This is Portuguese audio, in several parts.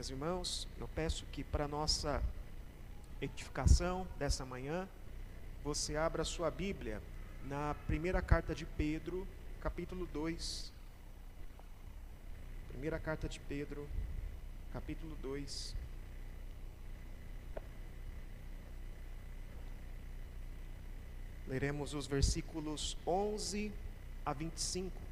Meus irmãos, eu peço que para nossa edificação dessa manhã, você abra sua Bíblia na primeira carta de Pedro, capítulo 2. Primeira carta de Pedro, capítulo 2. Leremos os versículos 11 a 25.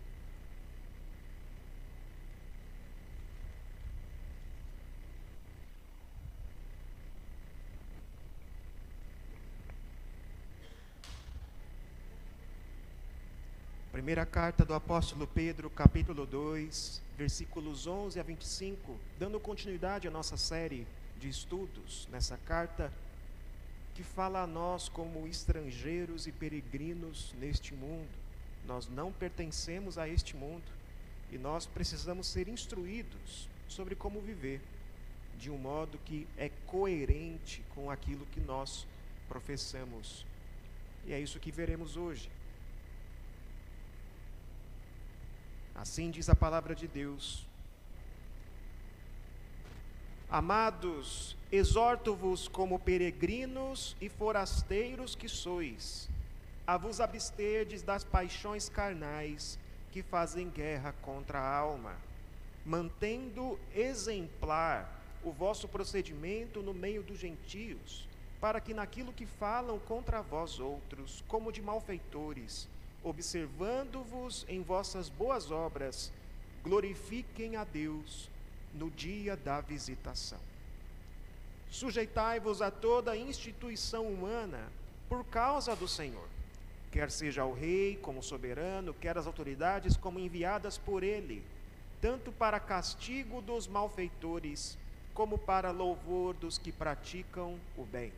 Primeira carta do apóstolo Pedro, capítulo 2, versículos 11 a 25, dando continuidade à nossa série de estudos nessa carta que fala a nós como estrangeiros e peregrinos neste mundo. Nós não pertencemos a este mundo e nós precisamos ser instruídos sobre como viver de um modo que é coerente com aquilo que nós professamos. E é isso que veremos hoje. Assim diz a palavra de Deus. Amados, exorto-vos como peregrinos e forasteiros que sois, a vos absterdes das paixões carnais que fazem guerra contra a alma, mantendo exemplar o vosso procedimento no meio dos gentios, para que naquilo que falam contra vós outros, como de malfeitores, observando-vos em vossas boas obras, glorifiquem a Deus no dia da visitação. Sujeitai-vos a toda instituição humana por causa do Senhor, quer seja o rei como soberano, quer as autoridades como enviadas por ele, tanto para castigo dos malfeitores, como para louvor dos que praticam o bem.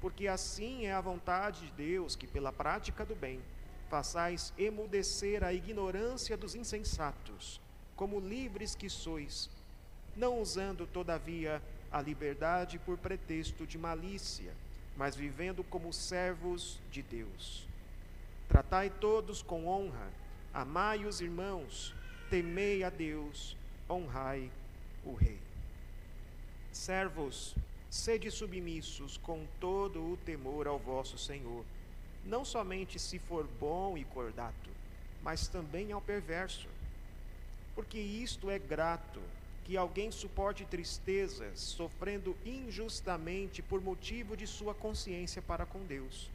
Porque assim é a vontade de Deus que, pela prática do bem, façais emudecer a ignorância dos insensatos, como livres que sois, não usando, todavia, a liberdade por pretexto de malícia, mas vivendo como servos de Deus. Tratai todos com honra, amai os irmãos, temei a Deus, honrai o Rei. Servos, sede submissos com todo o temor ao vosso Senhor não somente se for bom e cordato, mas também ao perverso. Porque isto é grato, que alguém suporte tristezas, sofrendo injustamente por motivo de sua consciência para com Deus.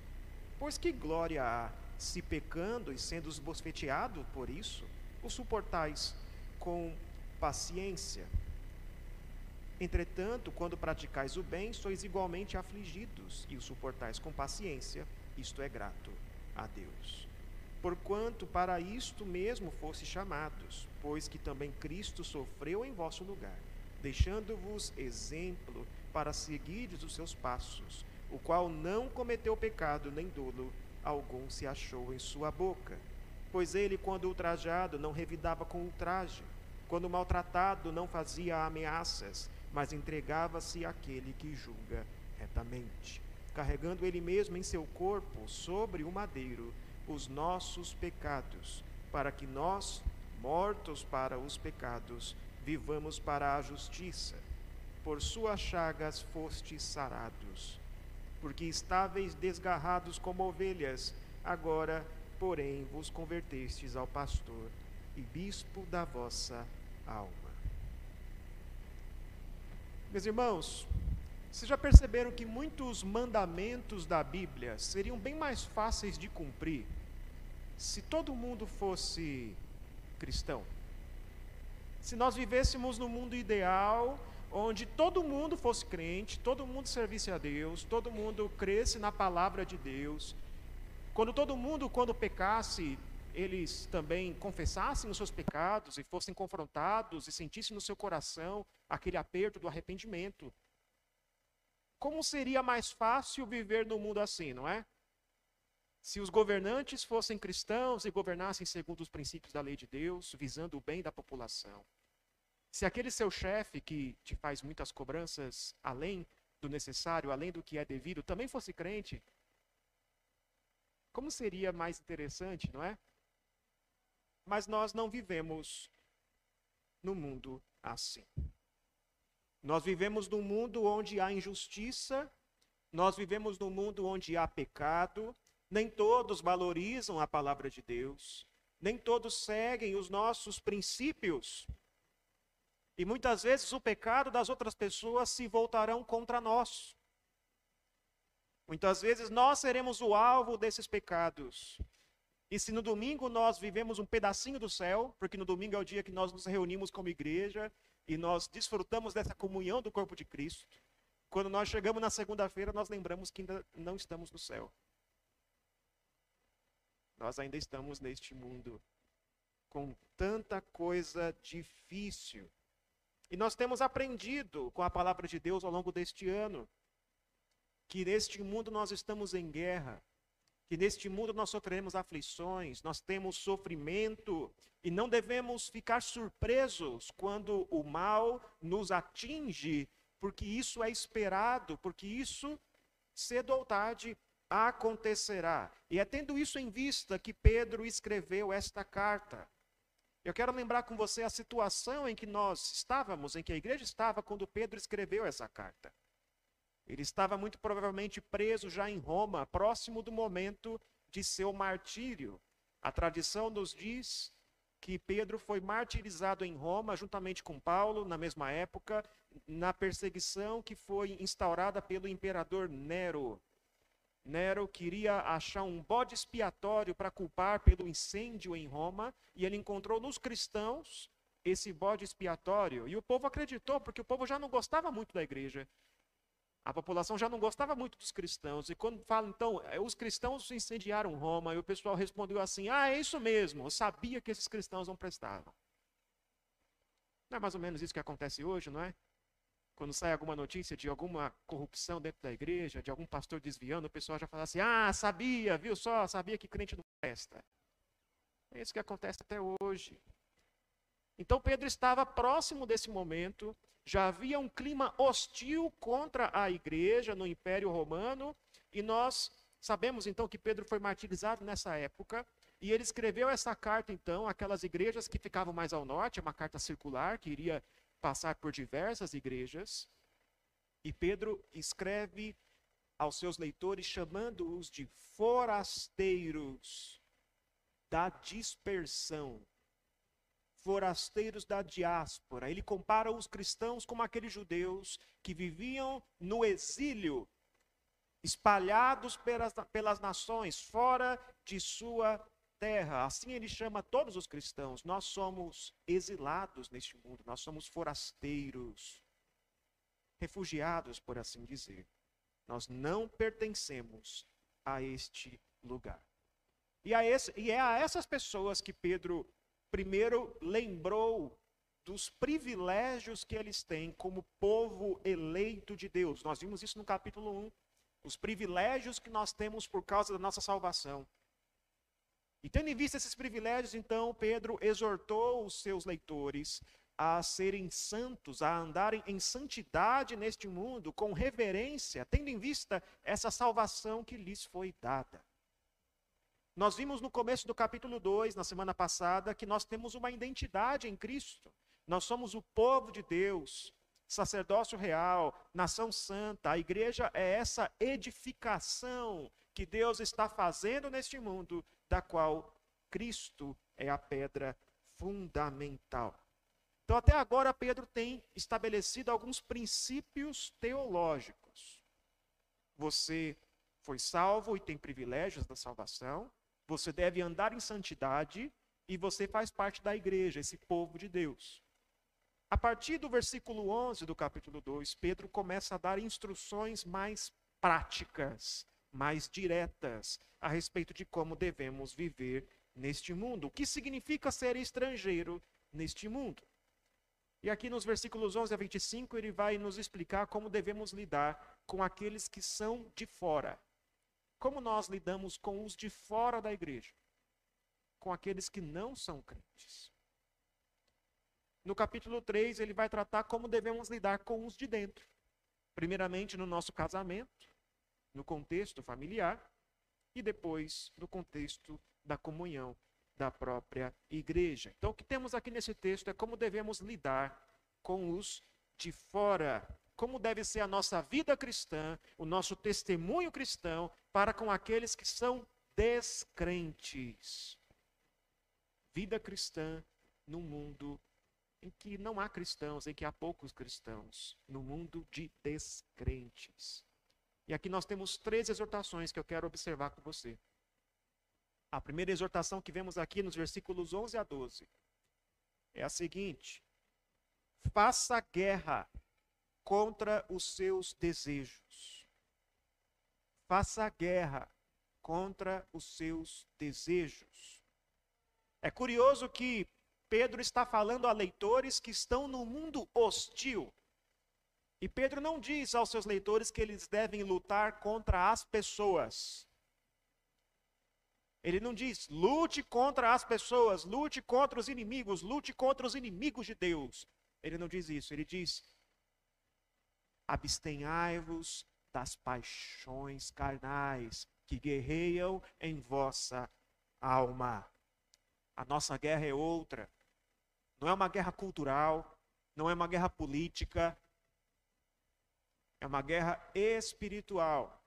Pois que glória há, se pecando e sendo esbofeteado por isso, o suportais com paciência. Entretanto, quando praticais o bem, sois igualmente afligidos, e o suportais com paciência isto é grato a Deus. Porquanto para isto mesmo fosse chamados, pois que também Cristo sofreu em vosso lugar, deixando-vos exemplo para seguires os seus passos, o qual não cometeu pecado nem dolo algum se achou em sua boca. Pois ele, quando ultrajado, não revidava com ultraje, quando maltratado, não fazia ameaças, mas entregava-se àquele que julga retamente carregando ele mesmo em seu corpo sobre o madeiro os nossos pecados, para que nós, mortos para os pecados, vivamos para a justiça. Por suas chagas fostes sarados, porque estáveis desgarrados como ovelhas, agora, porém, vos convertestes ao pastor e bispo da vossa alma. Meus irmãos, vocês já perceberam que muitos mandamentos da Bíblia seriam bem mais fáceis de cumprir se todo mundo fosse cristão? Se nós vivêssemos no mundo ideal, onde todo mundo fosse crente, todo mundo servisse a Deus, todo mundo cresce na palavra de Deus, quando todo mundo, quando pecasse, eles também confessassem os seus pecados e fossem confrontados e sentissem no seu coração aquele aperto do arrependimento, como seria mais fácil viver no mundo assim, não é? Se os governantes fossem cristãos e governassem segundo os princípios da lei de Deus, visando o bem da população. Se aquele seu chefe que te faz muitas cobranças além do necessário, além do que é devido, também fosse crente, como seria mais interessante, não é? Mas nós não vivemos no mundo assim. Nós vivemos num mundo onde há injustiça, nós vivemos num mundo onde há pecado, nem todos valorizam a palavra de Deus, nem todos seguem os nossos princípios. E muitas vezes o pecado das outras pessoas se voltarão contra nós. Muitas vezes nós seremos o alvo desses pecados. E se no domingo nós vivemos um pedacinho do céu, porque no domingo é o dia que nós nos reunimos como igreja e nós desfrutamos dessa comunhão do corpo de Cristo, quando nós chegamos na segunda-feira, nós lembramos que ainda não estamos no céu. Nós ainda estamos neste mundo com tanta coisa difícil. E nós temos aprendido com a palavra de Deus ao longo deste ano que neste mundo nós estamos em guerra, que neste mundo nós sofremos aflições, nós temos sofrimento e não devemos ficar surpresos quando o mal nos atinge, porque isso é esperado, porque isso cedo ou tarde acontecerá. E é tendo isso em vista que Pedro escreveu esta carta. Eu quero lembrar com você a situação em que nós estávamos, em que a igreja estava quando Pedro escreveu essa carta. Ele estava muito provavelmente preso já em Roma, próximo do momento de seu martírio. A tradição nos diz que Pedro foi martirizado em Roma, juntamente com Paulo, na mesma época, na perseguição que foi instaurada pelo imperador Nero. Nero queria achar um bode expiatório para culpar pelo incêndio em Roma, e ele encontrou nos cristãos esse bode expiatório. E o povo acreditou, porque o povo já não gostava muito da igreja. A população já não gostava muito dos cristãos. E quando fala, então, é, os cristãos incendiaram Roma, e o pessoal respondeu assim: ah, é isso mesmo, eu sabia que esses cristãos não prestavam. Não é mais ou menos isso que acontece hoje, não é? Quando sai alguma notícia de alguma corrupção dentro da igreja, de algum pastor desviando, o pessoal já fala assim: ah, sabia, viu só, sabia que crente não presta. É isso que acontece até hoje. Então Pedro estava próximo desse momento já havia um clima hostil contra a igreja no Império Romano, e nós sabemos então que Pedro foi martirizado nessa época, e ele escreveu essa carta então àquelas igrejas que ficavam mais ao norte, é uma carta circular que iria passar por diversas igrejas. E Pedro escreve aos seus leitores chamando-os de forasteiros da dispersão forasteiros da diáspora. Ele compara os cristãos como aqueles judeus que viviam no exílio, espalhados pelas, pelas nações, fora de sua terra. Assim ele chama todos os cristãos. Nós somos exilados neste mundo, nós somos forasteiros, refugiados, por assim dizer. Nós não pertencemos a este lugar. E, esse, e é a essas pessoas que Pedro primeiro lembrou dos privilégios que eles têm como povo eleito de Deus. Nós vimos isso no capítulo 1. Os privilégios que nós temos por causa da nossa salvação. E tendo em vista esses privilégios, então, Pedro exortou os seus leitores a serem santos, a andarem em santidade neste mundo, com reverência, tendo em vista essa salvação que lhes foi dada. Nós vimos no começo do capítulo 2, na semana passada, que nós temos uma identidade em Cristo. Nós somos o povo de Deus, sacerdócio real, nação santa. A igreja é essa edificação que Deus está fazendo neste mundo, da qual Cristo é a pedra fundamental. Então, até agora, Pedro tem estabelecido alguns princípios teológicos. Você foi salvo e tem privilégios da salvação. Você deve andar em santidade e você faz parte da igreja, esse povo de Deus. A partir do versículo 11 do capítulo 2, Pedro começa a dar instruções mais práticas, mais diretas a respeito de como devemos viver neste mundo. O que significa ser estrangeiro neste mundo? E aqui nos versículos 11 a 25 ele vai nos explicar como devemos lidar com aqueles que são de fora, como nós lidamos com os de fora da igreja? Com aqueles que não são crentes. No capítulo 3, ele vai tratar como devemos lidar com os de dentro. Primeiramente no nosso casamento, no contexto familiar, e depois no contexto da comunhão da própria igreja. Então, o que temos aqui nesse texto é como devemos lidar com os de fora. Como deve ser a nossa vida cristã, o nosso testemunho cristão para com aqueles que são descrentes. Vida cristã num mundo em que não há cristãos, em que há poucos cristãos, no mundo de descrentes. E aqui nós temos três exortações que eu quero observar com você. A primeira exortação que vemos aqui nos versículos 11 a 12 é a seguinte: faça guerra contra os seus desejos. Faça guerra contra os seus desejos. É curioso que Pedro está falando a leitores que estão no mundo hostil. E Pedro não diz aos seus leitores que eles devem lutar contra as pessoas. Ele não diz, lute contra as pessoas, lute contra os inimigos, lute contra os inimigos de Deus. Ele não diz isso. Ele diz, abstenhai-vos das paixões carnais que guerreiam em vossa alma. A nossa guerra é outra. Não é uma guerra cultural, não é uma guerra política, é uma guerra espiritual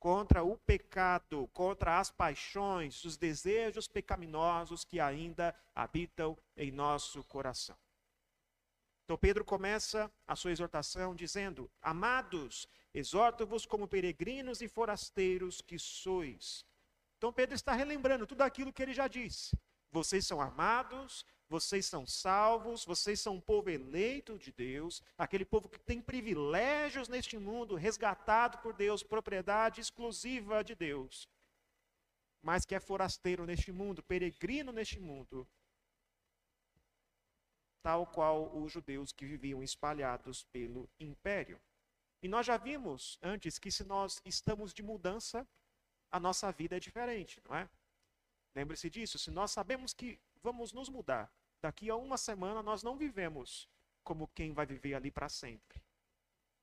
contra o pecado, contra as paixões, os desejos pecaminosos que ainda habitam em nosso coração. Então Pedro começa a sua exortação dizendo: Amados, exorto-vos como peregrinos e forasteiros que sois. Então Pedro está relembrando tudo aquilo que ele já disse. Vocês são amados, vocês são salvos, vocês são um povo eleito de Deus, aquele povo que tem privilégios neste mundo, resgatado por Deus, propriedade exclusiva de Deus, mas que é forasteiro neste mundo, peregrino neste mundo, tal qual os judeus que viviam espalhados pelo império. E nós já vimos antes que se nós estamos de mudança, a nossa vida é diferente, não é? Lembre-se disso, se nós sabemos que vamos nos mudar. Daqui a uma semana nós não vivemos como quem vai viver ali para sempre.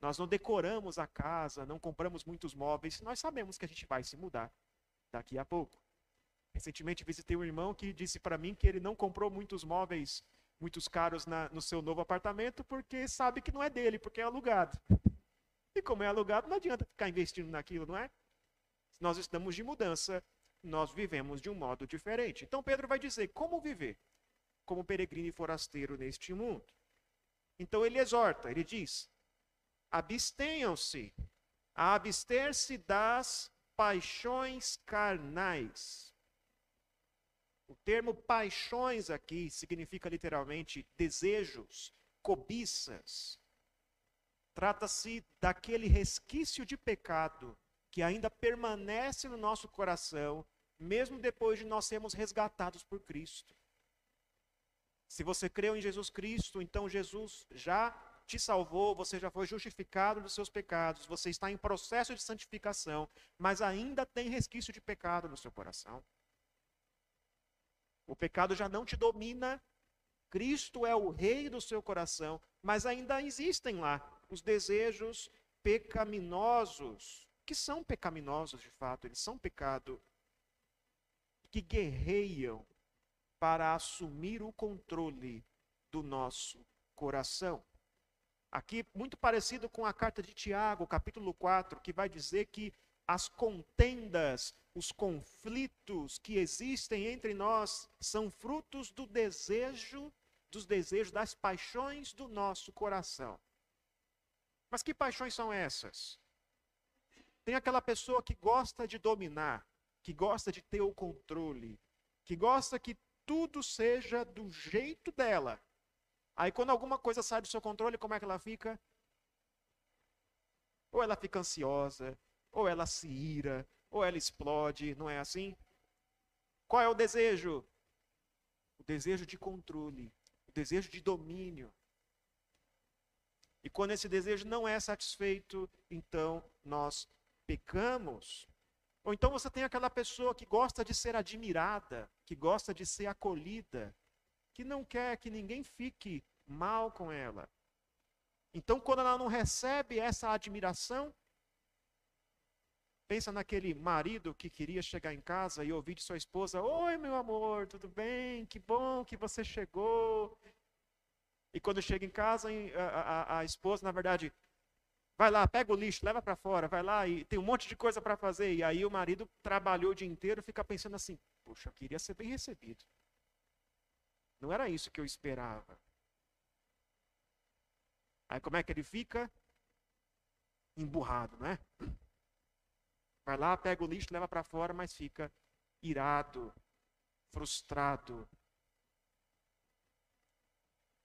Nós não decoramos a casa, não compramos muitos móveis, nós sabemos que a gente vai se mudar daqui a pouco. Recentemente visitei um irmão que disse para mim que ele não comprou muitos móveis muitos caros na, no seu novo apartamento porque sabe que não é dele, porque é alugado. E como é alugado, não adianta ficar investindo naquilo, não é? Nós estamos de mudança nós vivemos de um modo diferente. Então Pedro vai dizer como viver como peregrino e forasteiro neste mundo. Então ele exorta, ele diz: abstenham-se, a abster-se das paixões carnais. O termo paixões aqui significa literalmente desejos, cobiças. Trata-se daquele resquício de pecado que ainda permanece no nosso coração mesmo depois de nós sermos resgatados por Cristo. Se você creu em Jesus Cristo, então Jesus já te salvou, você já foi justificado dos seus pecados, você está em processo de santificação, mas ainda tem resquício de pecado no seu coração. O pecado já não te domina, Cristo é o rei do seu coração, mas ainda existem lá os desejos pecaminosos, que são pecaminosos de fato, eles são pecado que guerreiam para assumir o controle do nosso coração. Aqui, muito parecido com a carta de Tiago, capítulo 4, que vai dizer que as contendas, os conflitos que existem entre nós são frutos do desejo, dos desejos, das paixões do nosso coração. Mas que paixões são essas? Tem aquela pessoa que gosta de dominar, que gosta de ter o controle, que gosta que tudo seja do jeito dela. Aí quando alguma coisa sai do seu controle, como é que ela fica? Ou ela fica ansiosa, ou ela se ira, ou ela explode, não é assim? Qual é o desejo? O desejo de controle, o desejo de domínio. E quando esse desejo não é satisfeito, então nós pecamos. Ou então você tem aquela pessoa que gosta de ser admirada, que gosta de ser acolhida, que não quer que ninguém fique mal com ela. Então, quando ela não recebe essa admiração, pensa naquele marido que queria chegar em casa e ouvir de sua esposa: Oi, meu amor, tudo bem? Que bom que você chegou. E quando chega em casa, a, a, a esposa, na verdade, vai lá, pega o lixo, leva para fora, vai lá e tem um monte de coisa para fazer. E aí o marido trabalhou o dia inteiro fica pensando assim: puxa, eu queria ser bem recebido. Não era isso que eu esperava. Aí como é que ele fica? Emburrado, não é? Vai lá, pega o lixo, leva para fora, mas fica irado, frustrado.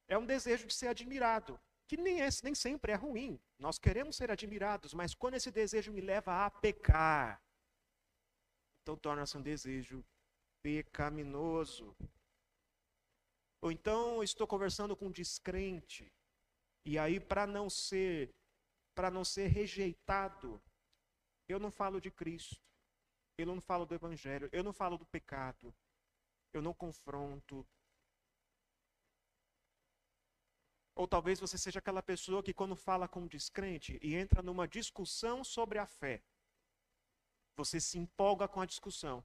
É um desejo de ser admirado, que nem, é, nem sempre é ruim. Nós queremos ser admirados, mas quando esse desejo me leva a pecar, então torna-se um desejo pecaminoso. Ou então estou conversando com um descrente, e aí para não ser para não ser rejeitado, eu não falo de Cristo, eu não falo do evangelho, eu não falo do pecado, eu não confronto. Ou talvez você seja aquela pessoa que, quando fala com um descrente e entra numa discussão sobre a fé, você se empolga com a discussão.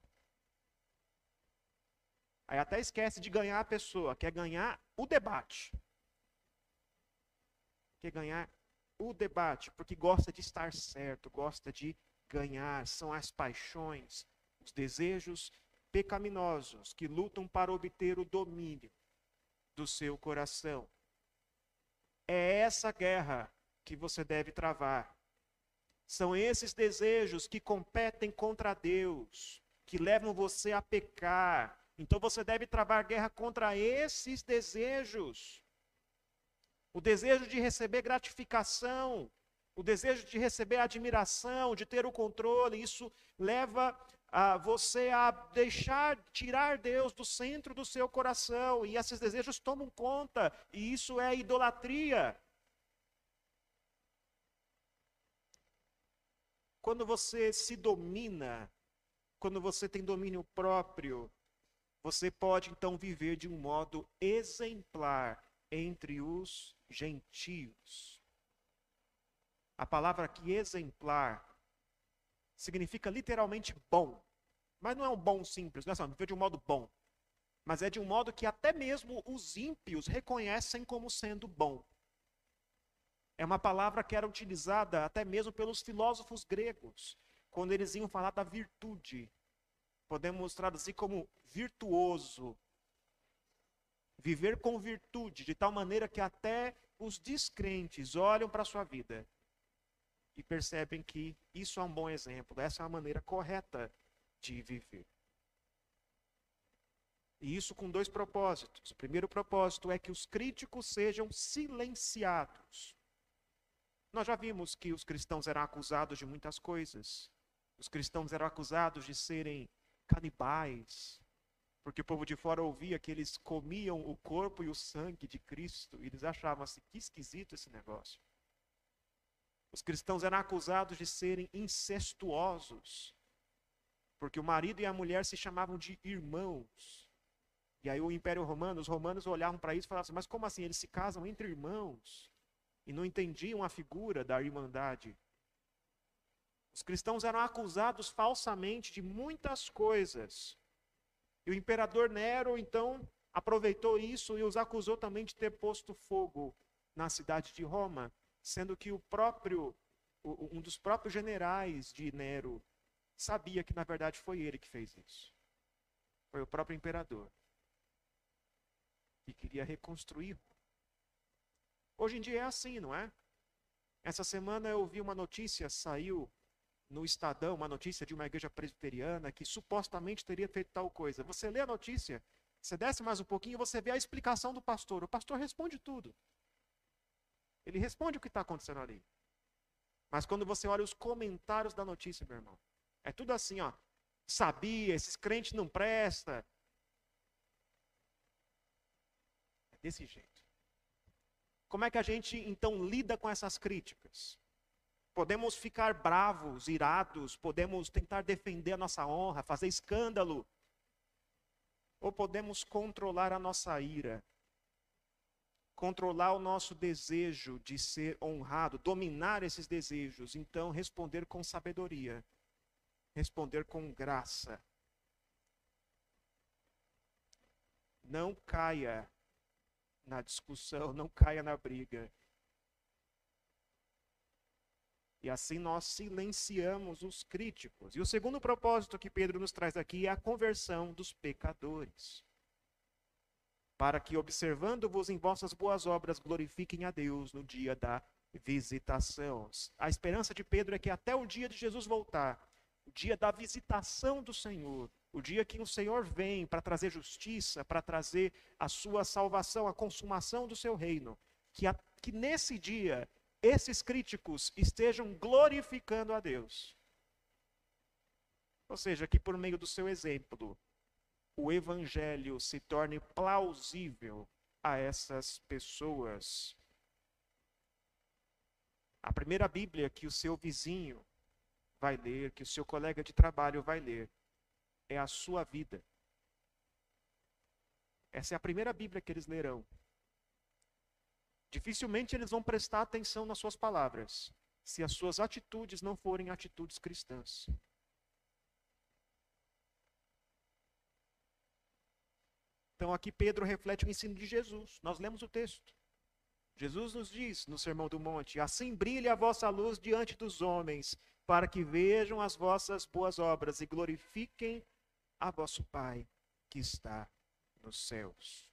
Aí até esquece de ganhar a pessoa, quer ganhar o debate. Quer ganhar o debate, porque gosta de estar certo, gosta de ganhar. São as paixões, os desejos pecaminosos que lutam para obter o domínio do seu coração. É essa guerra que você deve travar. São esses desejos que competem contra Deus, que levam você a pecar, então você deve travar guerra contra esses desejos. O desejo de receber gratificação, o desejo de receber admiração, de ter o controle, isso leva a você a deixar, tirar Deus do centro do seu coração, e esses desejos tomam conta, e isso é idolatria. Quando você se domina, quando você tem domínio próprio, você pode então viver de um modo exemplar entre os gentios. A palavra aqui exemplar significa literalmente bom. Mas não é um bom simples, não é só viver de um modo bom. Mas é de um modo que até mesmo os ímpios reconhecem como sendo bom. É uma palavra que era utilizada até mesmo pelos filósofos gregos, quando eles iam falar da virtude. Podemos traduzir como virtuoso. Viver com virtude, de tal maneira que até os descrentes olham para a sua vida e percebem que isso é um bom exemplo, essa é a maneira correta de viver. E isso com dois propósitos. O primeiro propósito é que os críticos sejam silenciados. Nós já vimos que os cristãos eram acusados de muitas coisas. Os cristãos eram acusados de serem canibais, porque o povo de fora ouvia que eles comiam o corpo e o sangue de Cristo, e eles achavam assim, que esquisito esse negócio. Os cristãos eram acusados de serem incestuosos, porque o marido e a mulher se chamavam de irmãos. E aí o Império Romano, os romanos olhavam para isso e falavam assim, mas como assim? Eles se casam entre irmãos? E não entendiam a figura da irmandade. Os cristãos eram acusados falsamente de muitas coisas. E o imperador Nero, então, aproveitou isso e os acusou também de ter posto fogo na cidade de Roma, sendo que o próprio um dos próprios generais de Nero sabia que na verdade foi ele que fez isso. Foi o próprio imperador. E queria reconstruir. Hoje em dia é assim, não é? Essa semana eu vi uma notícia, saiu no Estadão uma notícia de uma igreja presbiteriana que supostamente teria feito tal coisa. Você lê a notícia, você desce mais um pouquinho você vê a explicação do pastor. O pastor responde tudo. Ele responde o que está acontecendo ali. Mas quando você olha os comentários da notícia, meu irmão, é tudo assim, ó. Sabia, esses crentes não presta. É desse jeito. Como é que a gente então lida com essas críticas? Podemos ficar bravos, irados, podemos tentar defender a nossa honra, fazer escândalo. Ou podemos controlar a nossa ira, controlar o nosso desejo de ser honrado, dominar esses desejos, então responder com sabedoria, responder com graça. Não caia na discussão, não caia na briga. E assim nós silenciamos os críticos. E o segundo propósito que Pedro nos traz aqui é a conversão dos pecadores. Para que, observando-vos em vossas boas obras, glorifiquem a Deus no dia da visitação. A esperança de Pedro é que até o dia de Jesus voltar, o dia da visitação do Senhor, o dia que o Senhor vem para trazer justiça, para trazer a sua salvação, a consumação do seu reino, que, a, que nesse dia esses críticos estejam glorificando a Deus. Ou seja, que por meio do seu exemplo, o evangelho se torne plausível a essas pessoas. A primeira Bíblia que o seu vizinho vai ler, que o seu colega de trabalho vai ler, é a sua vida. Essa é a primeira Bíblia que eles lerão. Dificilmente eles vão prestar atenção nas suas palavras, se as suas atitudes não forem atitudes cristãs. Então aqui Pedro reflete o ensino de Jesus. Nós lemos o texto. Jesus nos diz no Sermão do Monte: Assim brilhe a vossa luz diante dos homens, para que vejam as vossas boas obras e glorifiquem a vosso Pai que está nos céus.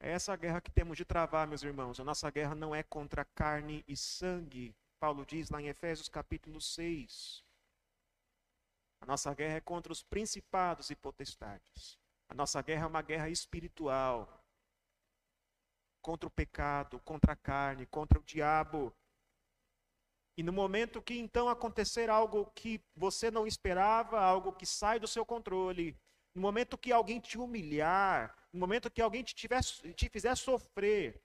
É essa a guerra que temos de travar, meus irmãos. A nossa guerra não é contra carne e sangue. Paulo diz lá em Efésios capítulo 6. A nossa guerra é contra os principados e potestades. A nossa guerra é uma guerra espiritual. Contra o pecado, contra a carne, contra o diabo. E no momento que então acontecer algo que você não esperava, algo que sai do seu controle, no momento que alguém te humilhar, no momento que alguém te, tiver, te fizer sofrer,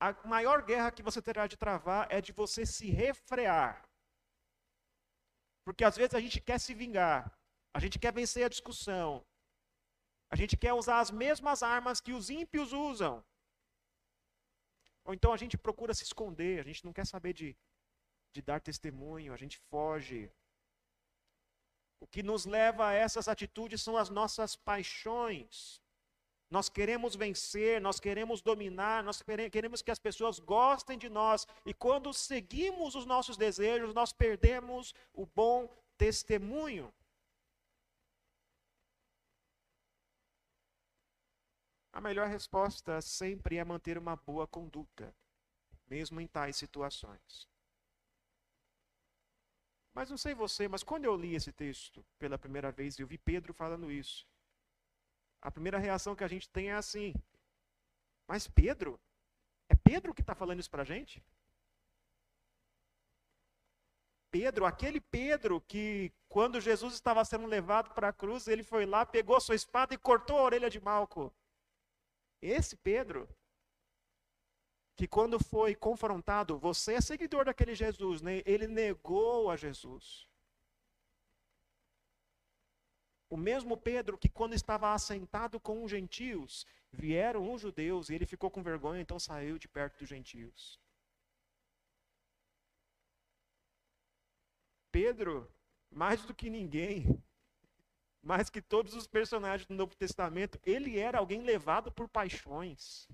a maior guerra que você terá de travar é de você se refrear. Porque às vezes a gente quer se vingar, a gente quer vencer a discussão, a gente quer usar as mesmas armas que os ímpios usam. Ou então a gente procura se esconder, a gente não quer saber de, de dar testemunho, a gente foge. O que nos leva a essas atitudes são as nossas paixões. Nós queremos vencer, nós queremos dominar, nós queremos que as pessoas gostem de nós. E quando seguimos os nossos desejos, nós perdemos o bom testemunho. A melhor resposta sempre é manter uma boa conduta, mesmo em tais situações. Mas não sei você, mas quando eu li esse texto pela primeira vez eu vi Pedro falando isso, a primeira reação que a gente tem é assim: Mas Pedro? É Pedro que está falando isso para a gente? Pedro, aquele Pedro que, quando Jesus estava sendo levado para a cruz, ele foi lá, pegou sua espada e cortou a orelha de Malco. Esse Pedro, que quando foi confrontado, você é seguidor daquele Jesus, né? ele negou a Jesus. O mesmo Pedro que, quando estava assentado com os gentios, vieram os judeus e ele ficou com vergonha, então saiu de perto dos gentios. Pedro, mais do que ninguém, mais que todos os personagens do Novo Testamento, ele era alguém levado por paixões.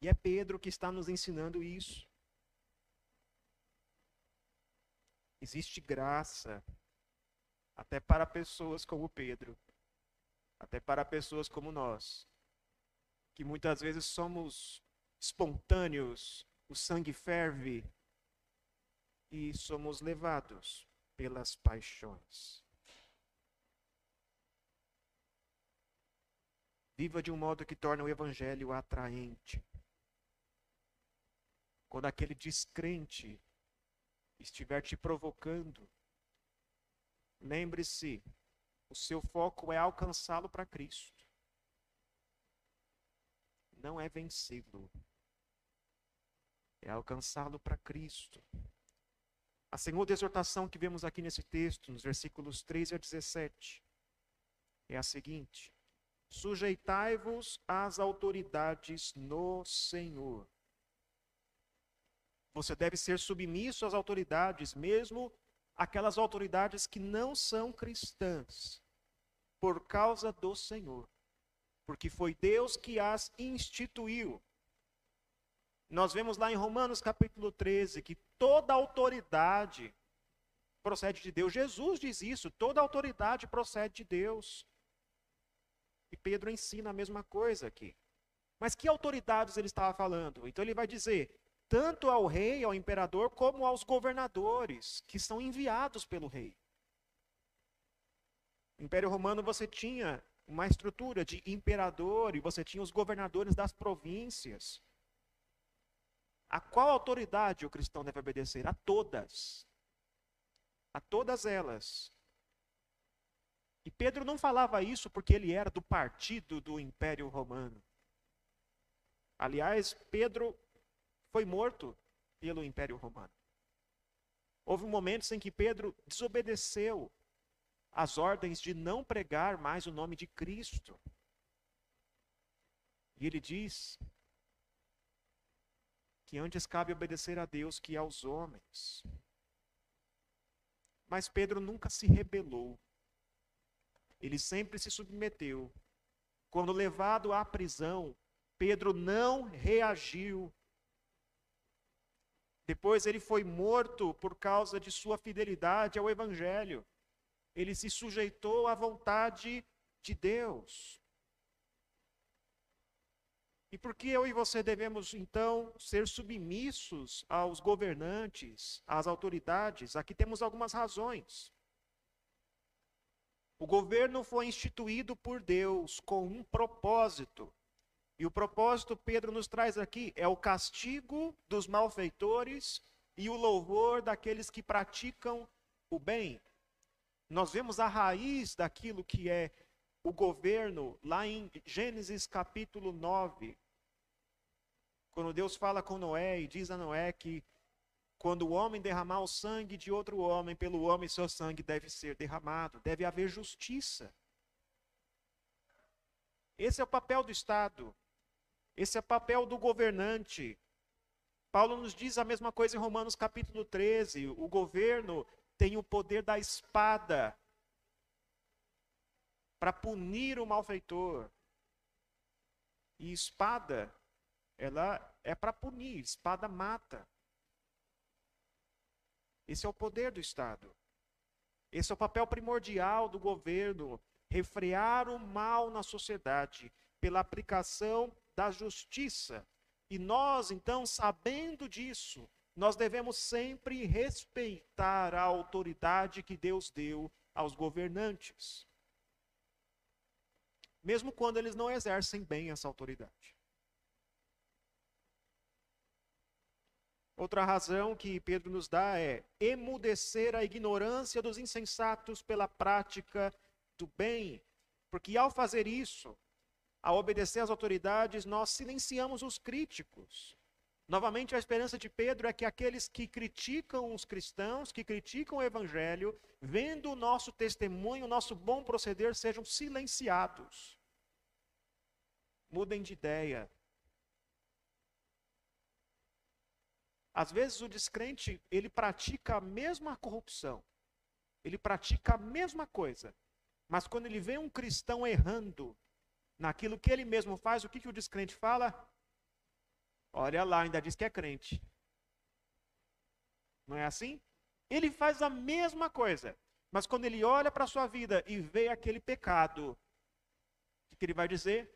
E é Pedro que está nos ensinando isso. Existe graça até para pessoas como Pedro, até para pessoas como nós, que muitas vezes somos espontâneos, o sangue ferve e somos levados pelas paixões. Viva de um modo que torne o evangelho atraente. Quando aquele descrente estiver te provocando, lembre-se, o seu foco é alcançá-lo para Cristo. Não é vencê-lo. É alcançá-lo para Cristo. A segunda exortação que vemos aqui nesse texto, nos versículos 13 a 17, é a seguinte: Sujeitai-vos às autoridades no Senhor você deve ser submisso às autoridades, mesmo aquelas autoridades que não são cristãs. por causa do Senhor, porque foi Deus que as instituiu. Nós vemos lá em Romanos capítulo 13 que toda autoridade procede de Deus. Jesus diz isso, toda autoridade procede de Deus. E Pedro ensina a mesma coisa aqui. Mas que autoridades ele estava falando? Então ele vai dizer: tanto ao rei, ao imperador, como aos governadores, que são enviados pelo rei. No Império Romano você tinha uma estrutura de imperador e você tinha os governadores das províncias. A qual autoridade o cristão deve obedecer? A todas. A todas elas. E Pedro não falava isso porque ele era do partido do Império Romano. Aliás, Pedro foi morto pelo Império Romano. Houve momentos em que Pedro desobedeceu as ordens de não pregar mais o nome de Cristo. E ele diz que antes cabe obedecer a Deus que aos homens. Mas Pedro nunca se rebelou. Ele sempre se submeteu. Quando levado à prisão, Pedro não reagiu depois ele foi morto por causa de sua fidelidade ao Evangelho. Ele se sujeitou à vontade de Deus. E por que eu e você devemos, então, ser submissos aos governantes, às autoridades? Aqui temos algumas razões. O governo foi instituído por Deus com um propósito. E o propósito, Pedro nos traz aqui, é o castigo dos malfeitores e o louvor daqueles que praticam o bem. Nós vemos a raiz daquilo que é o governo lá em Gênesis capítulo 9. Quando Deus fala com Noé e diz a Noé que quando o homem derramar o sangue de outro homem, pelo homem seu sangue deve ser derramado, deve haver justiça. Esse é o papel do Estado. Esse é o papel do governante. Paulo nos diz a mesma coisa em Romanos capítulo 13. O governo tem o poder da espada para punir o malfeitor. E espada, ela é para punir, espada mata. Esse é o poder do Estado. Esse é o papel primordial do governo, refrear o mal na sociedade pela aplicação da justiça. E nós, então, sabendo disso, nós devemos sempre respeitar a autoridade que Deus deu aos governantes. Mesmo quando eles não exercem bem essa autoridade. Outra razão que Pedro nos dá é emudecer a ignorância dos insensatos pela prática do bem. Porque ao fazer isso, ao obedecer às autoridades, nós silenciamos os críticos. Novamente, a esperança de Pedro é que aqueles que criticam os cristãos, que criticam o evangelho, vendo o nosso testemunho, o nosso bom proceder, sejam silenciados. Mudem de ideia. Às vezes o descrente, ele pratica a mesma corrupção. Ele pratica a mesma coisa. Mas quando ele vê um cristão errando, naquilo que ele mesmo faz, o que, que o descrente fala? Olha lá, ainda diz que é crente. Não é assim? Ele faz a mesma coisa, mas quando ele olha para a sua vida e vê aquele pecado, o que ele vai dizer?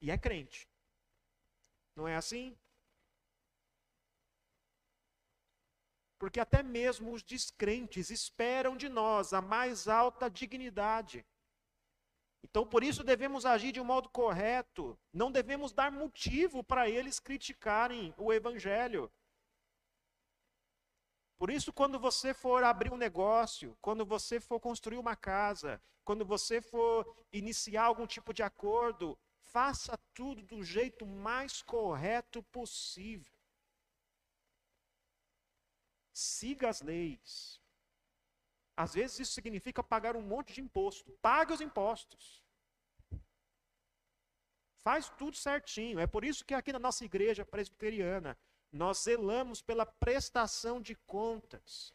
E é crente. Não é assim? Porque até mesmo os descrentes esperam de nós a mais alta dignidade. Então, por isso devemos agir de um modo correto. Não devemos dar motivo para eles criticarem o evangelho. Por isso, quando você for abrir um negócio, quando você for construir uma casa, quando você for iniciar algum tipo de acordo, faça tudo do jeito mais correto possível. Siga as leis. Às vezes isso significa pagar um monte de imposto. Pague os impostos. Faz tudo certinho. É por isso que aqui na nossa igreja presbiteriana nós zelamos pela prestação de contas.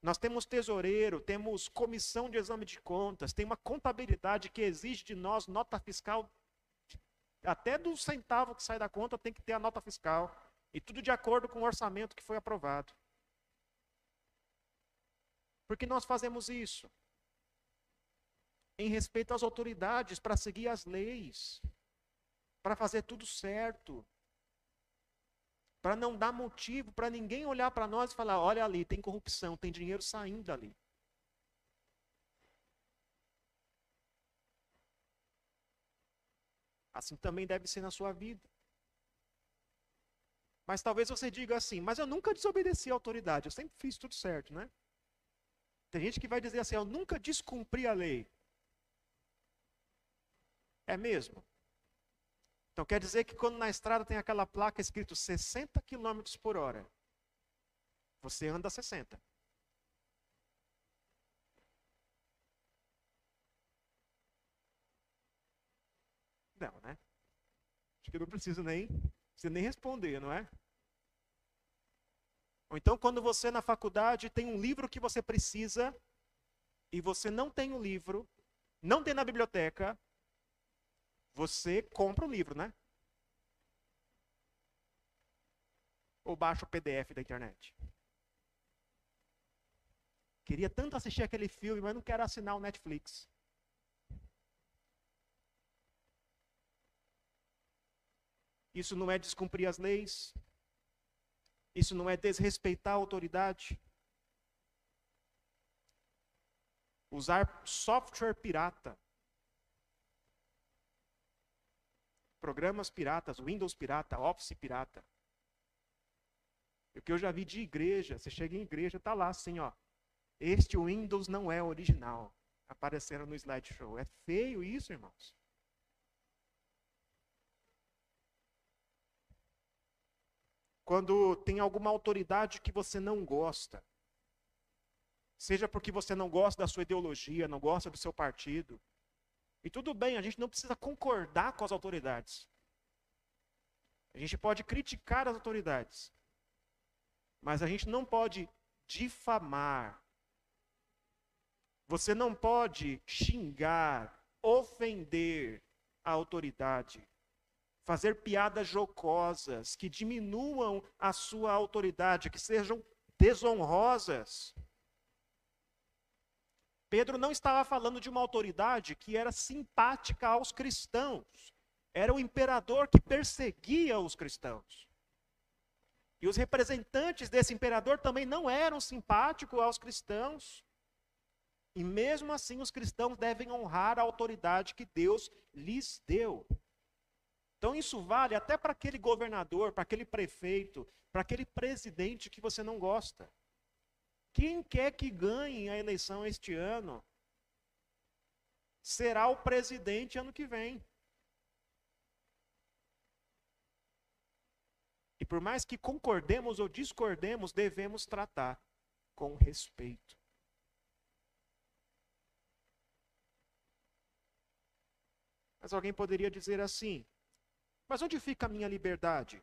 Nós temos tesoureiro, temos comissão de exame de contas, tem uma contabilidade que exige de nós nota fiscal. Até do centavo que sai da conta tem que ter a nota fiscal. E tudo de acordo com o orçamento que foi aprovado. Por que nós fazemos isso? Em respeito às autoridades, para seguir as leis, para fazer tudo certo, para não dar motivo para ninguém olhar para nós e falar: olha ali, tem corrupção, tem dinheiro saindo dali. Assim também deve ser na sua vida. Mas talvez você diga assim: mas eu nunca desobedeci a autoridade, eu sempre fiz tudo certo, né? Tem gente que vai dizer assim: eu nunca descumpri a lei. É mesmo? Então quer dizer que quando na estrada tem aquela placa escrito 60 km por hora, você anda 60. Não, né? Acho que eu não preciso nem, você nem responder, não é? Ou então quando você na faculdade tem um livro que você precisa e você não tem o livro, não tem na biblioteca, você compra o livro, né? Ou baixa o PDF da internet. Queria tanto assistir aquele filme, mas não quero assinar o Netflix. Isso não é descumprir as leis. Isso não é desrespeitar a autoridade. Usar software pirata programas piratas, Windows pirata, Office pirata. O que eu já vi de igreja, você chega em igreja, tá lá assim, ó. Este Windows não é original. Apareceram no slideshow. É feio isso, irmãos. Quando tem alguma autoridade que você não gosta, seja porque você não gosta da sua ideologia, não gosta do seu partido, e tudo bem, a gente não precisa concordar com as autoridades. A gente pode criticar as autoridades. Mas a gente não pode difamar. Você não pode xingar, ofender a autoridade, fazer piadas jocosas que diminuam a sua autoridade, que sejam desonrosas. Pedro não estava falando de uma autoridade que era simpática aos cristãos. Era o imperador que perseguia os cristãos. E os representantes desse imperador também não eram simpáticos aos cristãos. E mesmo assim, os cristãos devem honrar a autoridade que Deus lhes deu. Então, isso vale até para aquele governador, para aquele prefeito, para aquele presidente que você não gosta. Quem quer que ganhe a eleição este ano será o presidente ano que vem. E por mais que concordemos ou discordemos, devemos tratar com respeito. Mas alguém poderia dizer assim: mas onde fica a minha liberdade?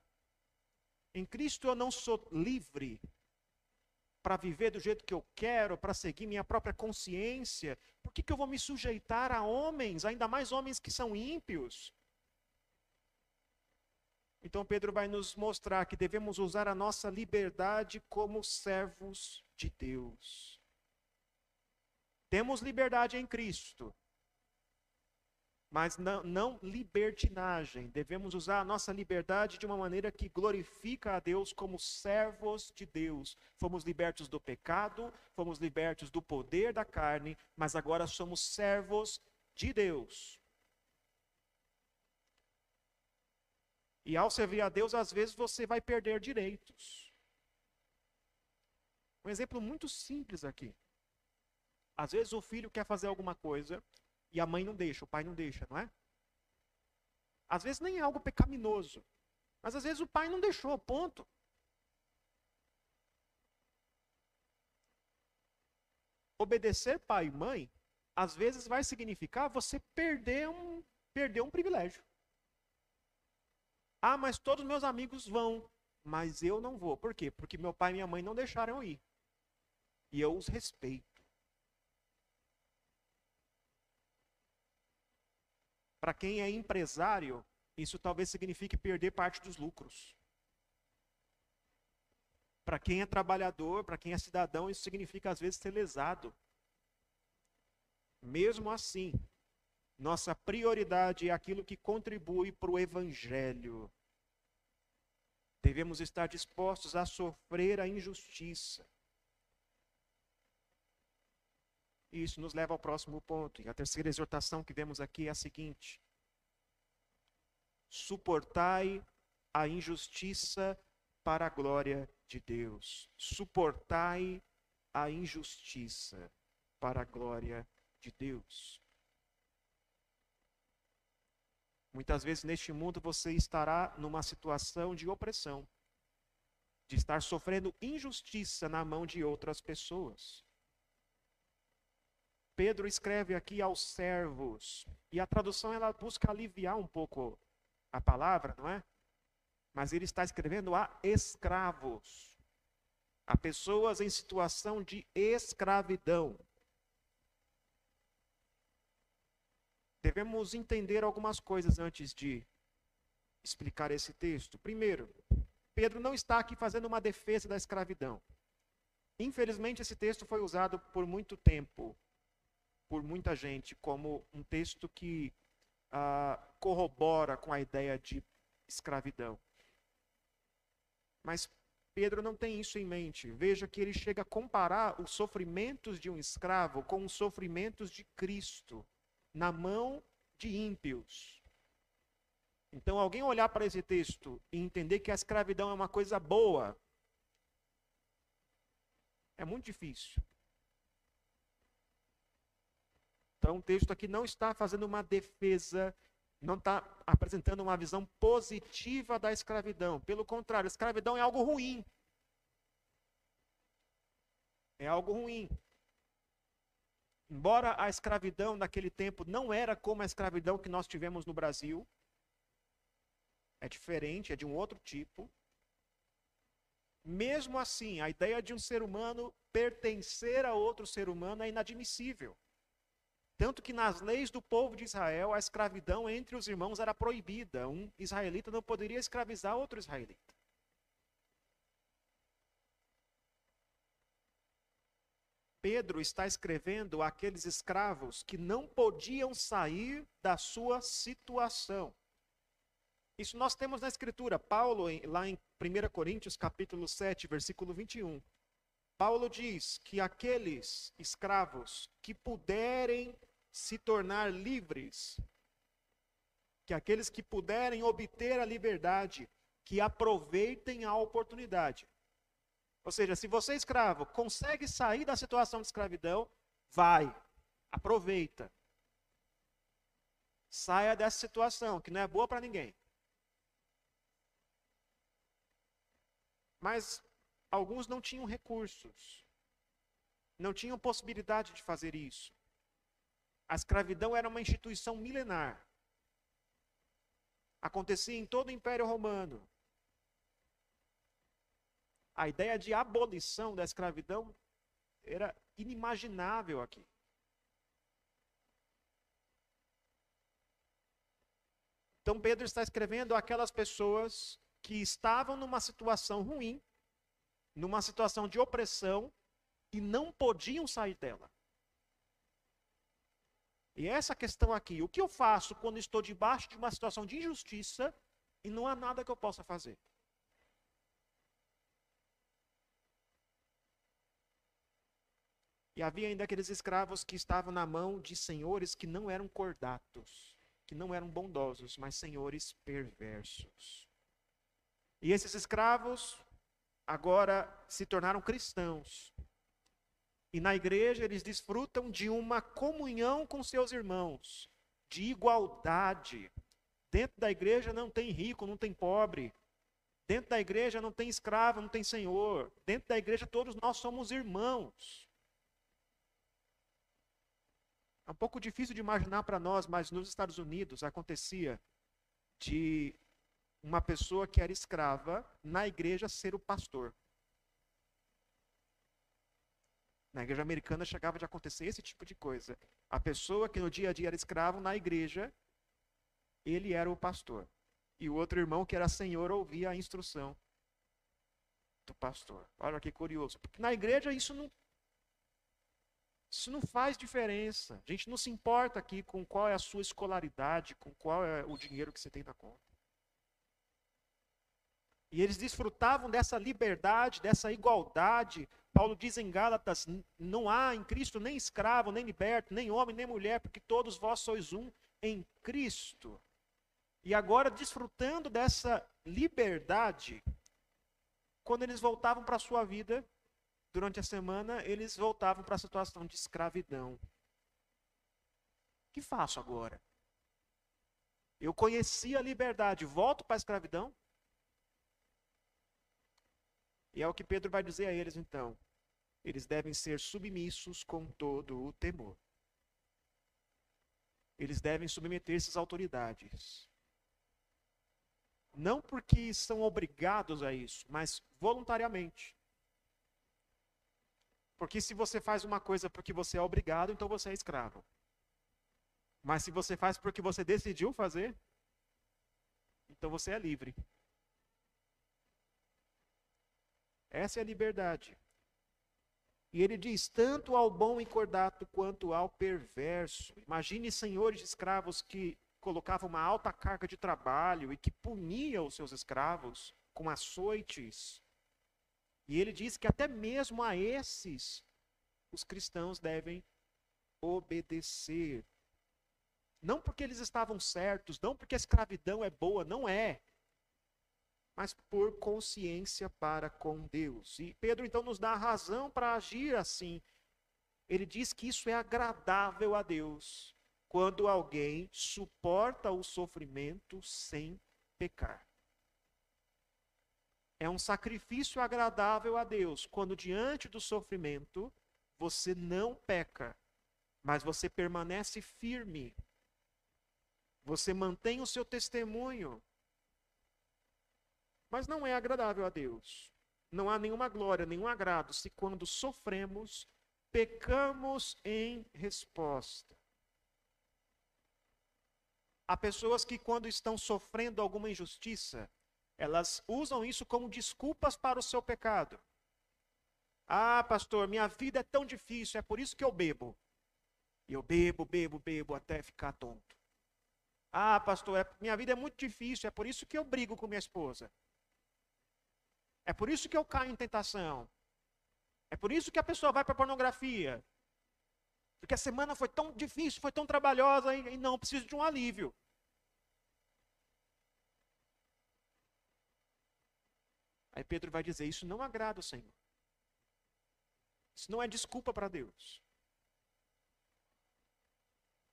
Em Cristo eu não sou livre para viver do jeito que eu quero, para seguir minha própria consciência, por que, que eu vou me sujeitar a homens, ainda mais homens que são ímpios? Então Pedro vai nos mostrar que devemos usar a nossa liberdade como servos de Deus. Temos liberdade em Cristo, mas não, não, libertinagem. Devemos usar a nossa liberdade de uma maneira que glorifica a Deus como servos de Deus. Fomos libertos do pecado, fomos libertos do poder da carne, mas agora somos servos de Deus. E ao servir a Deus, às vezes você vai perder direitos. Um exemplo muito simples aqui. Às vezes o filho quer fazer alguma coisa e a mãe não deixa, o pai não deixa, não é? Às vezes nem é algo pecaminoso, mas às vezes o pai não deixou, ponto. Obedecer pai e mãe, às vezes vai significar você perder um, perder um privilégio. Ah, mas todos meus amigos vão, mas eu não vou. Por quê? Porque meu pai e minha mãe não deixaram eu ir. E eu os respeito. Para quem é empresário, isso talvez signifique perder parte dos lucros. Para quem é trabalhador, para quem é cidadão, isso significa às vezes ser lesado. Mesmo assim, nossa prioridade é aquilo que contribui para o evangelho. Devemos estar dispostos a sofrer a injustiça. Isso nos leva ao próximo ponto. E a terceira exortação que vemos aqui é a seguinte: suportai a injustiça para a glória de Deus. Suportai a injustiça para a glória de Deus. Muitas vezes neste mundo você estará numa situação de opressão, de estar sofrendo injustiça na mão de outras pessoas. Pedro escreve aqui aos servos, e a tradução ela busca aliviar um pouco a palavra, não é? Mas ele está escrevendo a escravos, a pessoas em situação de escravidão. Devemos entender algumas coisas antes de explicar esse texto. Primeiro, Pedro não está aqui fazendo uma defesa da escravidão. Infelizmente, esse texto foi usado por muito tempo, por muita gente, como um texto que ah, corrobora com a ideia de escravidão. Mas Pedro não tem isso em mente. Veja que ele chega a comparar os sofrimentos de um escravo com os sofrimentos de Cristo na mão de ímpios. Então, alguém olhar para esse texto e entender que a escravidão é uma coisa boa, é muito difícil. Então, o texto aqui não está fazendo uma defesa, não está apresentando uma visão positiva da escravidão. Pelo contrário, a escravidão é algo ruim. É algo ruim. Embora a escravidão naquele tempo não era como a escravidão que nós tivemos no Brasil, é diferente, é de um outro tipo. Mesmo assim, a ideia de um ser humano pertencer a outro ser humano é inadmissível. Tanto que nas leis do povo de Israel, a escravidão entre os irmãos era proibida. Um israelita não poderia escravizar outro israelita. Pedro está escrevendo àqueles escravos que não podiam sair da sua situação. Isso nós temos na escritura. Paulo, lá em 1 Coríntios, capítulo 7, versículo 21. Paulo diz que aqueles escravos que puderem se tornar livres, que aqueles que puderem obter a liberdade, que aproveitem a oportunidade. Ou seja, se você é escravo, consegue sair da situação de escravidão, vai, aproveita. Saia dessa situação, que não é boa para ninguém. Mas alguns não tinham recursos, não tinham possibilidade de fazer isso. A escravidão era uma instituição milenar. Acontecia em todo o Império Romano. A ideia de abolição da escravidão era inimaginável aqui. Então Pedro está escrevendo aquelas pessoas que estavam numa situação ruim, numa situação de opressão e não podiam sair dela. E essa questão aqui, o que eu faço quando estou debaixo de uma situação de injustiça e não há nada que eu possa fazer? E havia ainda aqueles escravos que estavam na mão de senhores que não eram cordatos, que não eram bondosos, mas senhores perversos. E esses escravos agora se tornaram cristãos. E na igreja eles desfrutam de uma comunhão com seus irmãos, de igualdade. Dentro da igreja não tem rico, não tem pobre. Dentro da igreja não tem escravo, não tem senhor. Dentro da igreja todos nós somos irmãos. É um pouco difícil de imaginar para nós, mas nos Estados Unidos acontecia de uma pessoa que era escrava na igreja ser o pastor. Na igreja americana chegava de acontecer esse tipo de coisa. A pessoa que no dia a dia era escravo, na igreja, ele era o pastor. E o outro irmão, que era senhor, ouvia a instrução do pastor. Olha que curioso. Porque na igreja isso não, isso não faz diferença. A gente não se importa aqui com qual é a sua escolaridade, com qual é o dinheiro que você tem na conta. E eles desfrutavam dessa liberdade, dessa igualdade. Paulo diz em Gálatas: não há em Cristo nem escravo, nem liberto, nem homem, nem mulher, porque todos vós sois um em Cristo. E agora, desfrutando dessa liberdade, quando eles voltavam para a sua vida, durante a semana, eles voltavam para a situação de escravidão. O que faço agora? Eu conheci a liberdade, volto para a escravidão? E é o que Pedro vai dizer a eles então. Eles devem ser submissos com todo o temor. Eles devem submeter-se às autoridades. Não porque são obrigados a isso, mas voluntariamente. Porque se você faz uma coisa porque você é obrigado, então você é escravo. Mas se você faz porque você decidiu fazer, então você é livre. Essa é a liberdade. E ele diz: tanto ao bom e cordato quanto ao perverso. Imagine senhores de escravos que colocavam uma alta carga de trabalho e que puniam os seus escravos com açoites. E ele diz que até mesmo a esses os cristãos devem obedecer. Não porque eles estavam certos, não porque a escravidão é boa, não é mas por consciência para com Deus. E Pedro então nos dá a razão para agir assim. Ele diz que isso é agradável a Deus quando alguém suporta o sofrimento sem pecar. É um sacrifício agradável a Deus quando diante do sofrimento você não peca, mas você permanece firme. Você mantém o seu testemunho, mas não é agradável a Deus. Não há nenhuma glória, nenhum agrado se quando sofremos, pecamos em resposta. Há pessoas que, quando estão sofrendo alguma injustiça, elas usam isso como desculpas para o seu pecado. Ah, pastor, minha vida é tão difícil, é por isso que eu bebo. E eu bebo, bebo, bebo até ficar tonto. Ah, pastor, é, minha vida é muito difícil, é por isso que eu brigo com minha esposa. É por isso que eu caio em tentação. É por isso que a pessoa vai para a pornografia. Porque a semana foi tão difícil, foi tão trabalhosa e, e não preciso de um alívio. Aí Pedro vai dizer: Isso não agrada o Senhor. Isso não é desculpa para Deus.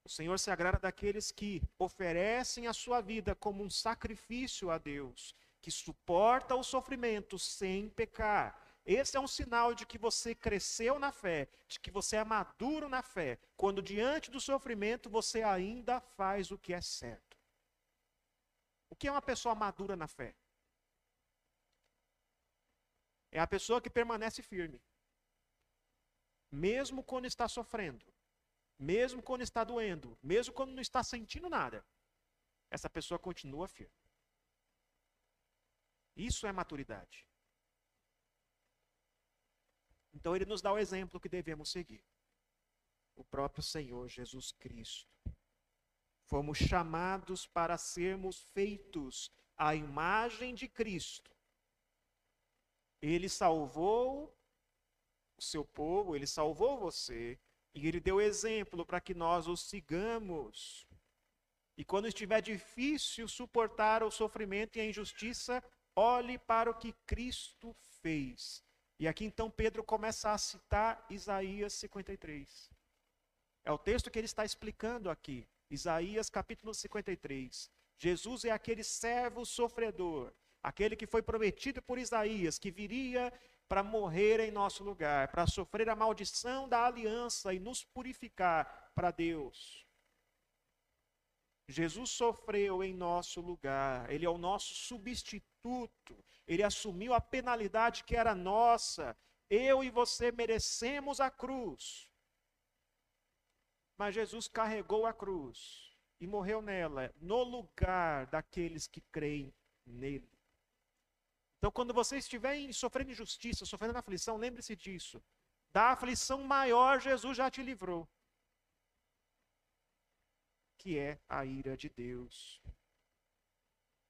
O Senhor se agrada daqueles que oferecem a sua vida como um sacrifício a Deus que suporta o sofrimento sem pecar. Esse é um sinal de que você cresceu na fé, de que você é maduro na fé, quando diante do sofrimento você ainda faz o que é certo. O que é uma pessoa madura na fé? É a pessoa que permanece firme, mesmo quando está sofrendo, mesmo quando está doendo, mesmo quando não está sentindo nada. Essa pessoa continua firme. Isso é maturidade. Então ele nos dá o exemplo que devemos seguir. O próprio Senhor Jesus Cristo. Fomos chamados para sermos feitos à imagem de Cristo. Ele salvou o seu povo, ele salvou você, e ele deu exemplo para que nós o sigamos. E quando estiver difícil suportar o sofrimento e a injustiça, Olhe para o que Cristo fez. E aqui então Pedro começa a citar Isaías 53. É o texto que ele está explicando aqui. Isaías capítulo 53. Jesus é aquele servo sofredor, aquele que foi prometido por Isaías, que viria para morrer em nosso lugar, para sofrer a maldição da aliança e nos purificar para Deus. Jesus sofreu em nosso lugar, ele é o nosso substituto, ele assumiu a penalidade que era nossa, Eu e você merecemos a cruz. Mas Jesus carregou a cruz e morreu nela, no lugar daqueles que creem nele. Então, quando você estiver sofrendo injustiça, sofrendo aflição, lembre-se disso. Da aflição maior, Jesus já te livrou que é a ira de Deus.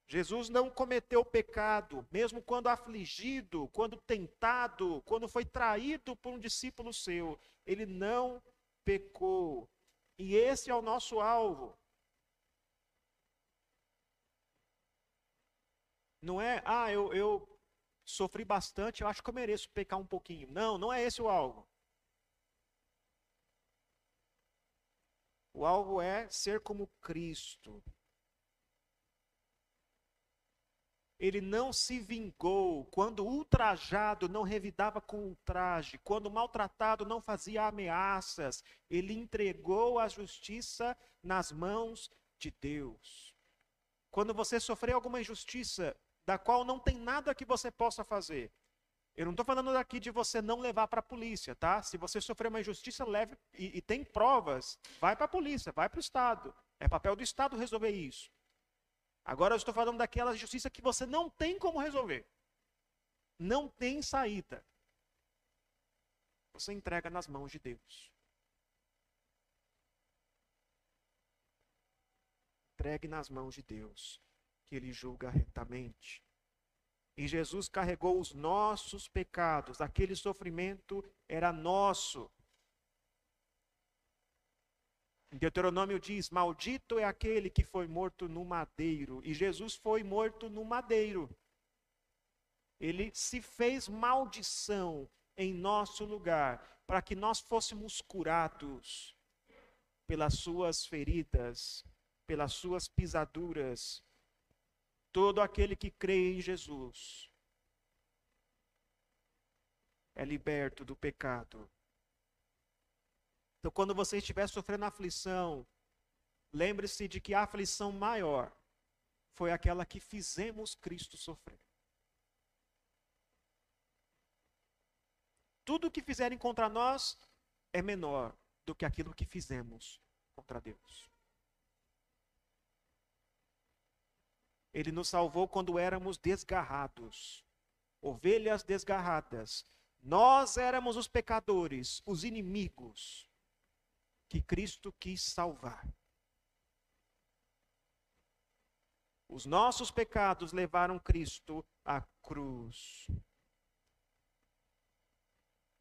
Jesus não cometeu pecado, mesmo quando afligido, quando tentado, quando foi traído por um discípulo seu. Ele não pecou. E esse é o nosso alvo. Não é, ah, eu, eu sofri bastante, eu acho que eu mereço pecar um pouquinho. Não, não é esse o alvo. O alvo é ser como Cristo. Ele não se vingou quando ultrajado não revidava com ultraje, quando maltratado não fazia ameaças. Ele entregou a justiça nas mãos de Deus. Quando você sofrer alguma injustiça da qual não tem nada que você possa fazer, eu não estou falando daqui de você não levar para a polícia, tá? Se você sofrer uma injustiça, leve e, e tem provas, vai para a polícia, vai para o Estado. É papel do Estado resolver isso. Agora eu estou falando daquela justiça que você não tem como resolver. Não tem saída. Você entrega nas mãos de Deus. Entregue nas mãos de Deus, que Ele julga retamente. E Jesus carregou os nossos pecados, aquele sofrimento era nosso. Deuteronômio diz: Maldito é aquele que foi morto no madeiro. E Jesus foi morto no madeiro. Ele se fez maldição em nosso lugar, para que nós fôssemos curados pelas suas feridas, pelas suas pisaduras, Todo aquele que crê em Jesus é liberto do pecado. Então, quando você estiver sofrendo aflição, lembre-se de que a aflição maior foi aquela que fizemos Cristo sofrer. Tudo que fizerem contra nós é menor do que aquilo que fizemos contra Deus. Ele nos salvou quando éramos desgarrados, ovelhas desgarradas. Nós éramos os pecadores, os inimigos que Cristo quis salvar. Os nossos pecados levaram Cristo à cruz.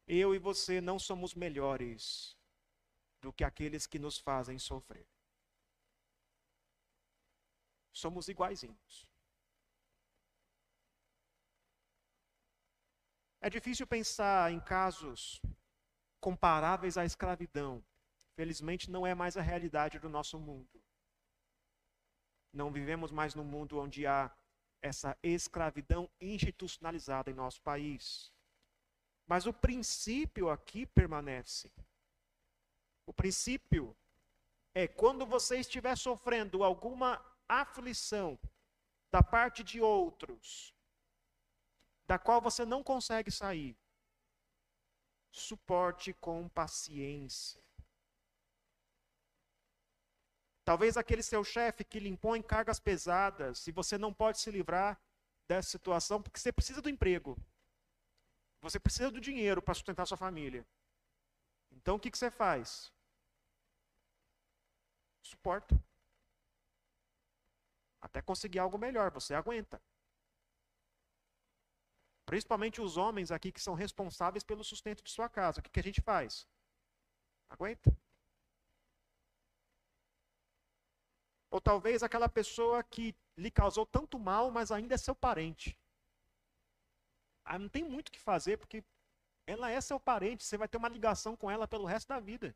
Eu e você não somos melhores do que aqueles que nos fazem sofrer somos iguaizinhos. É difícil pensar em casos comparáveis à escravidão. Felizmente, não é mais a realidade do nosso mundo. Não vivemos mais num mundo onde há essa escravidão institucionalizada em nosso país. Mas o princípio aqui permanece. O princípio é quando você estiver sofrendo alguma aflição da parte de outros, da qual você não consegue sair, suporte com paciência. Talvez aquele seu chefe que lhe impõe cargas pesadas, e você não pode se livrar dessa situação porque você precisa do emprego. Você precisa do dinheiro para sustentar sua família. Então o que, que você faz? Suporta. Até conseguir algo melhor, você aguenta. Principalmente os homens aqui que são responsáveis pelo sustento de sua casa. O que, que a gente faz? Aguenta. Ou talvez aquela pessoa que lhe causou tanto mal, mas ainda é seu parente. Ah, não tem muito o que fazer, porque ela é seu parente, você vai ter uma ligação com ela pelo resto da vida.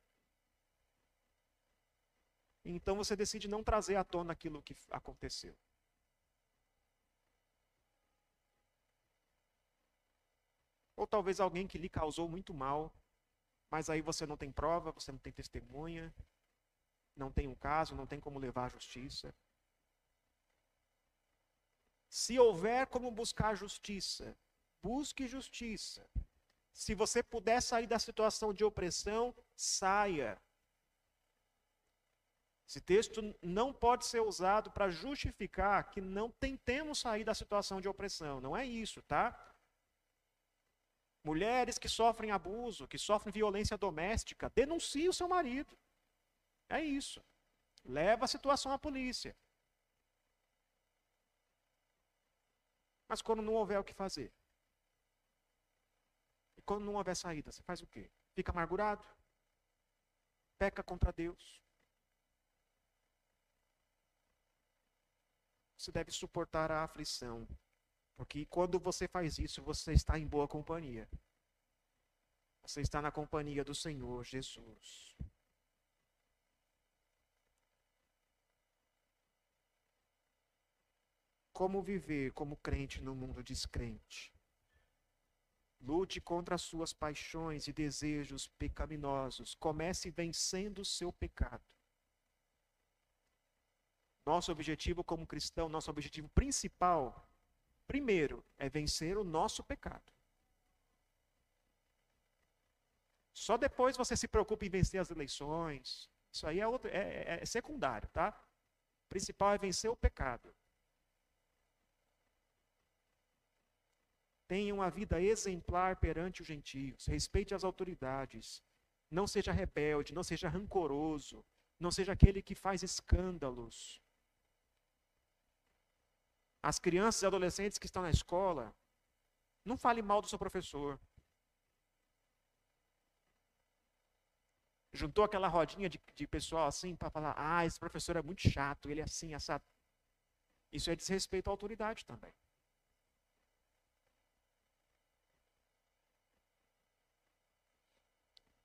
Então você decide não trazer à tona aquilo que aconteceu. Ou talvez alguém que lhe causou muito mal, mas aí você não tem prova, você não tem testemunha, não tem um caso, não tem como levar à justiça. Se houver como buscar justiça, busque justiça. Se você puder sair da situação de opressão, saia. Esse texto não pode ser usado para justificar que não tentemos sair da situação de opressão. Não é isso, tá? Mulheres que sofrem abuso, que sofrem violência doméstica, denuncie o seu marido. É isso. Leva a situação à polícia. Mas quando não houver o que fazer? E quando não houver saída, você faz o quê? Fica amargurado? Peca contra Deus? Você deve suportar a aflição. Porque quando você faz isso, você está em boa companhia. Você está na companhia do Senhor Jesus. Como viver como crente no mundo descrente? Lute contra as suas paixões e desejos pecaminosos. Comece vencendo o seu pecado. Nosso objetivo como cristão, nosso objetivo principal, primeiro, é vencer o nosso pecado. Só depois você se preocupa em vencer as eleições. Isso aí é, outro, é, é, é secundário, tá? O principal é vencer o pecado. Tenha uma vida exemplar perante os gentios, respeite as autoridades, não seja rebelde, não seja rancoroso, não seja aquele que faz escândalos. As crianças e adolescentes que estão na escola, não fale mal do seu professor. Juntou aquela rodinha de, de pessoal assim para falar: ah, esse professor é muito chato, ele é assim, essa. Isso é desrespeito à autoridade também.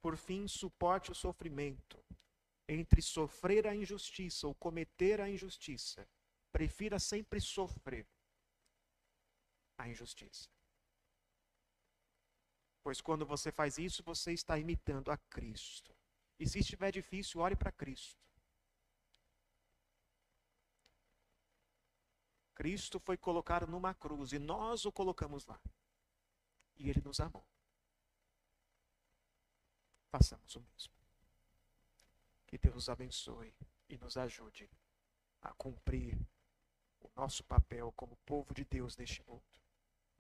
Por fim, suporte o sofrimento. Entre sofrer a injustiça ou cometer a injustiça, prefira sempre sofrer a injustiça. Pois quando você faz isso, você está imitando a Cristo. E se estiver difícil, olhe para Cristo. Cristo foi colocado numa cruz e nós o colocamos lá. E ele nos amou façamos o mesmo. Que Deus nos abençoe e nos ajude a cumprir o nosso papel como povo de Deus neste mundo.